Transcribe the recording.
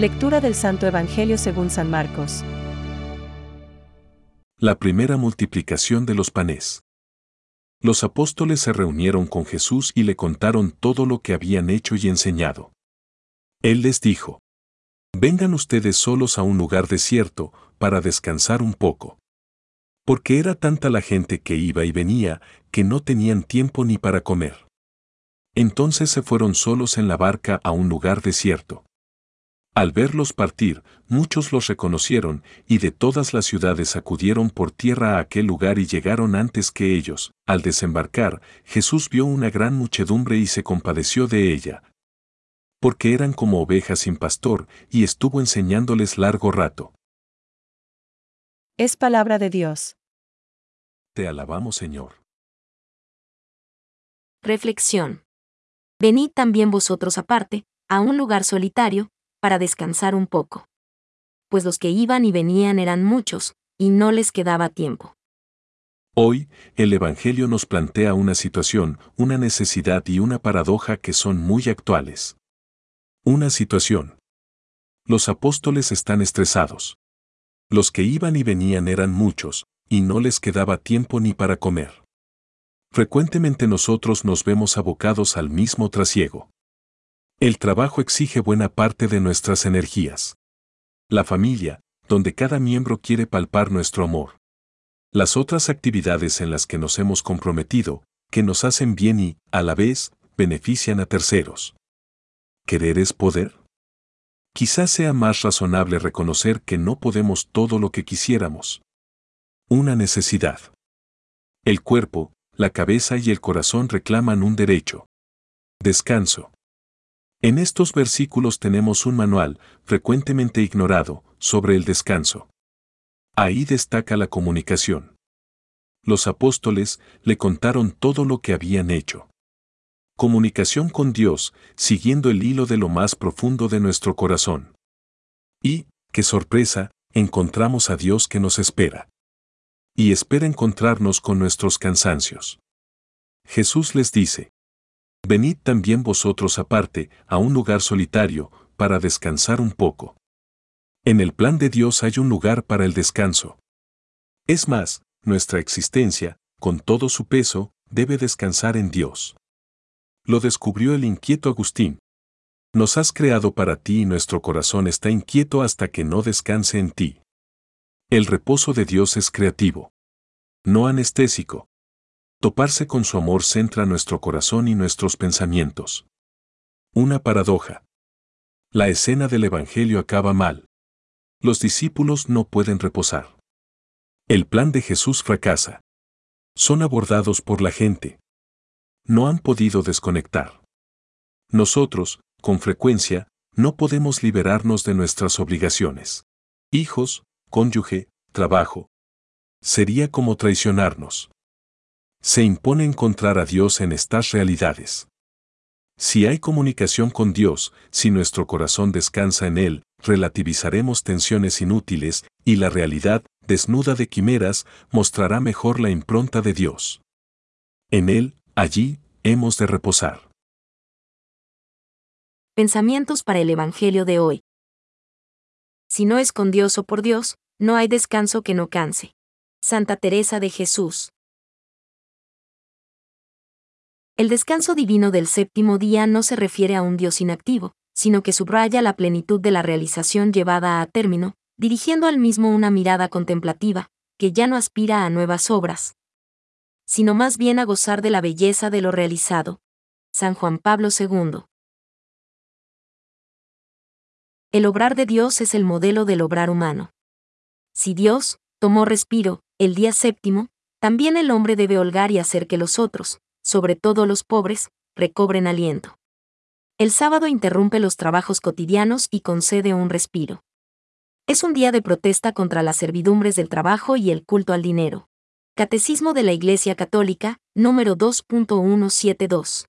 Lectura del Santo Evangelio según San Marcos. La primera multiplicación de los panes. Los apóstoles se reunieron con Jesús y le contaron todo lo que habían hecho y enseñado. Él les dijo, Vengan ustedes solos a un lugar desierto, para descansar un poco. Porque era tanta la gente que iba y venía, que no tenían tiempo ni para comer. Entonces se fueron solos en la barca a un lugar desierto. Al verlos partir, muchos los reconocieron, y de todas las ciudades acudieron por tierra a aquel lugar y llegaron antes que ellos. Al desembarcar, Jesús vio una gran muchedumbre y se compadeció de ella. Porque eran como ovejas sin pastor, y estuvo enseñándoles largo rato. Es palabra de Dios. Te alabamos, Señor. Reflexión. Venid también vosotros aparte, a un lugar solitario, para descansar un poco. Pues los que iban y venían eran muchos, y no les quedaba tiempo. Hoy, el Evangelio nos plantea una situación, una necesidad y una paradoja que son muy actuales. Una situación. Los apóstoles están estresados. Los que iban y venían eran muchos, y no les quedaba tiempo ni para comer. Frecuentemente nosotros nos vemos abocados al mismo trasiego. El trabajo exige buena parte de nuestras energías. La familia, donde cada miembro quiere palpar nuestro amor. Las otras actividades en las que nos hemos comprometido, que nos hacen bien y, a la vez, benefician a terceros. ¿Querer es poder? Quizás sea más razonable reconocer que no podemos todo lo que quisiéramos. Una necesidad. El cuerpo, la cabeza y el corazón reclaman un derecho. Descanso. En estos versículos tenemos un manual, frecuentemente ignorado, sobre el descanso. Ahí destaca la comunicación. Los apóstoles le contaron todo lo que habían hecho. Comunicación con Dios, siguiendo el hilo de lo más profundo de nuestro corazón. Y, qué sorpresa, encontramos a Dios que nos espera. Y espera encontrarnos con nuestros cansancios. Jesús les dice, Venid también vosotros aparte, a un lugar solitario, para descansar un poco. En el plan de Dios hay un lugar para el descanso. Es más, nuestra existencia, con todo su peso, debe descansar en Dios lo descubrió el inquieto Agustín. Nos has creado para ti y nuestro corazón está inquieto hasta que no descanse en ti. El reposo de Dios es creativo. No anestésico. Toparse con su amor centra nuestro corazón y nuestros pensamientos. Una paradoja. La escena del Evangelio acaba mal. Los discípulos no pueden reposar. El plan de Jesús fracasa. Son abordados por la gente no han podido desconectar. Nosotros, con frecuencia, no podemos liberarnos de nuestras obligaciones. Hijos, cónyuge, trabajo. Sería como traicionarnos. Se impone encontrar a Dios en estas realidades. Si hay comunicación con Dios, si nuestro corazón descansa en Él, relativizaremos tensiones inútiles, y la realidad, desnuda de quimeras, mostrará mejor la impronta de Dios. En Él, Allí, hemos de reposar. Pensamientos para el Evangelio de hoy. Si no es con Dios o por Dios, no hay descanso que no canse. Santa Teresa de Jesús. El descanso divino del séptimo día no se refiere a un Dios inactivo, sino que subraya la plenitud de la realización llevada a término, dirigiendo al mismo una mirada contemplativa, que ya no aspira a nuevas obras, sino más bien a gozar de la belleza de lo realizado. San Juan Pablo II. El obrar de Dios es el modelo del obrar humano. Si Dios tomó respiro el día séptimo, también el hombre debe holgar y hacer que los otros, sobre todo los pobres, recobren aliento. El sábado interrumpe los trabajos cotidianos y concede un respiro. Es un día de protesta contra las servidumbres del trabajo y el culto al dinero. Catecismo de la Iglesia Católica, número 2.172.